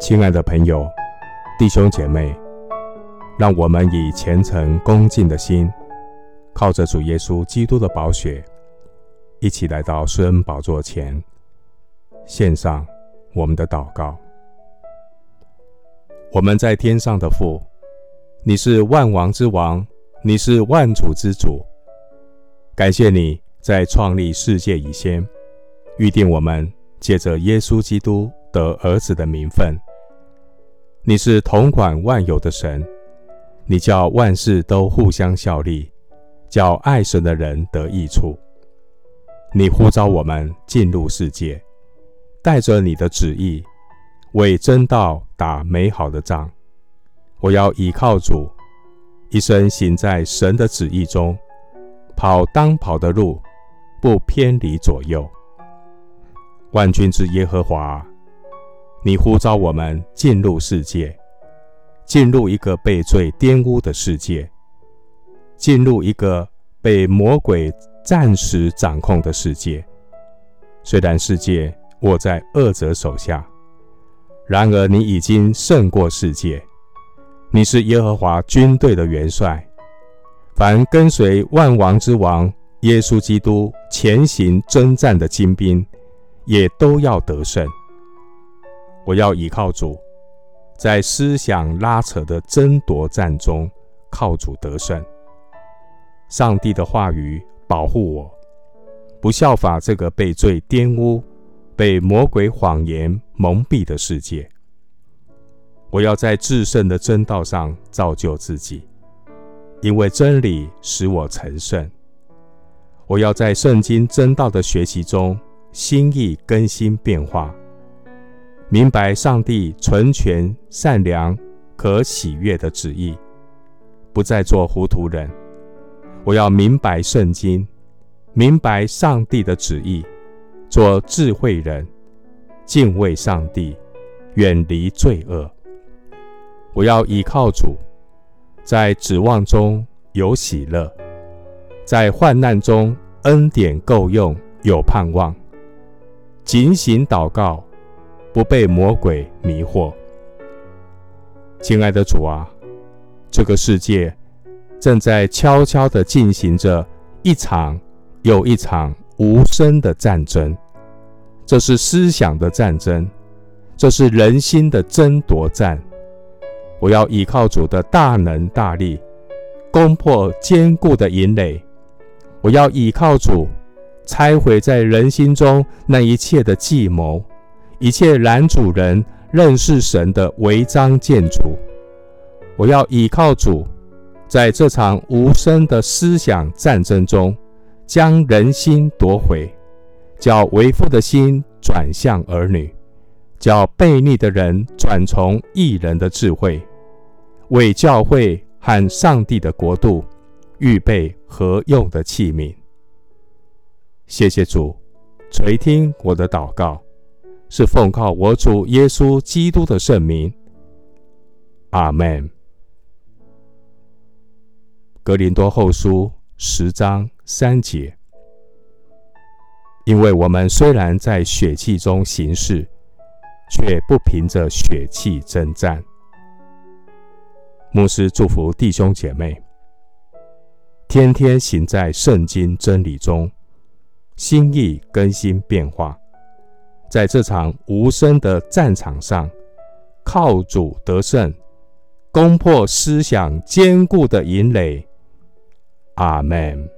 亲爱的朋友、弟兄姐妹，让我们以虔诚恭敬的心，靠着主耶稣基督的宝血，一起来到施恩宝座前，献上我们的祷告。我们在天上的父，你是万王之王，你是万主之主。感谢你在创立世界以前，预定我们借着耶稣基督得儿子的名分。你是统管万有的神，你叫万事都互相效力，叫爱神的人得益处。你呼召我们进入世界，带着你的旨意，为真道打美好的仗。我要倚靠主，一生行在神的旨意中，跑当跑的路，不偏离左右。万军之耶和华。你呼召我们进入世界，进入一个被罪玷污的世界，进入一个被魔鬼暂时掌控的世界。虽然世界握在恶者手下，然而你已经胜过世界。你是耶和华军队的元帅，凡跟随万王之王耶稣基督前行征战的精兵，也都要得胜。我要倚靠主，在思想拉扯的争夺战中，靠主得胜。上帝的话语保护我，不效法这个被罪玷污、被魔鬼谎言蒙蔽的世界。我要在至圣的真道上造就自己，因为真理使我成圣。我要在圣经真道的学习中，心意更新变化。明白上帝纯全、善良、可喜悦的旨意，不再做糊涂人。我要明白圣经，明白上帝的旨意，做智慧人，敬畏上帝，远离罪恶。我要倚靠主，在指望中有喜乐，在患难中恩典够用，有盼望。警醒祷告。不被魔鬼迷惑，亲爱的主啊，这个世界正在悄悄地进行着一场又一场无声的战争。这是思想的战争，这是人心的争夺战。我要依靠主的大能大力，攻破坚固的营垒。我要依靠主，拆毁在人心中那一切的计谋。一切拦阻人认识神的违章建筑，我要倚靠主，在这场无声的思想战争中，将人心夺回，叫为父的心转向儿女，叫悖逆的人转从义人的智慧，为教会和上帝的国度预备合用的器皿。谢谢主，垂听我的祷告。是奉靠我主耶稣基督的圣名，阿门。格林多后书十章三节，因为我们虽然在血气中行事，却不凭着血气争战。牧师祝福弟兄姐妹，天天行在圣经真理中，心意更新变化。在这场无声的战场上，靠主得胜，攻破思想坚固的营垒。阿门。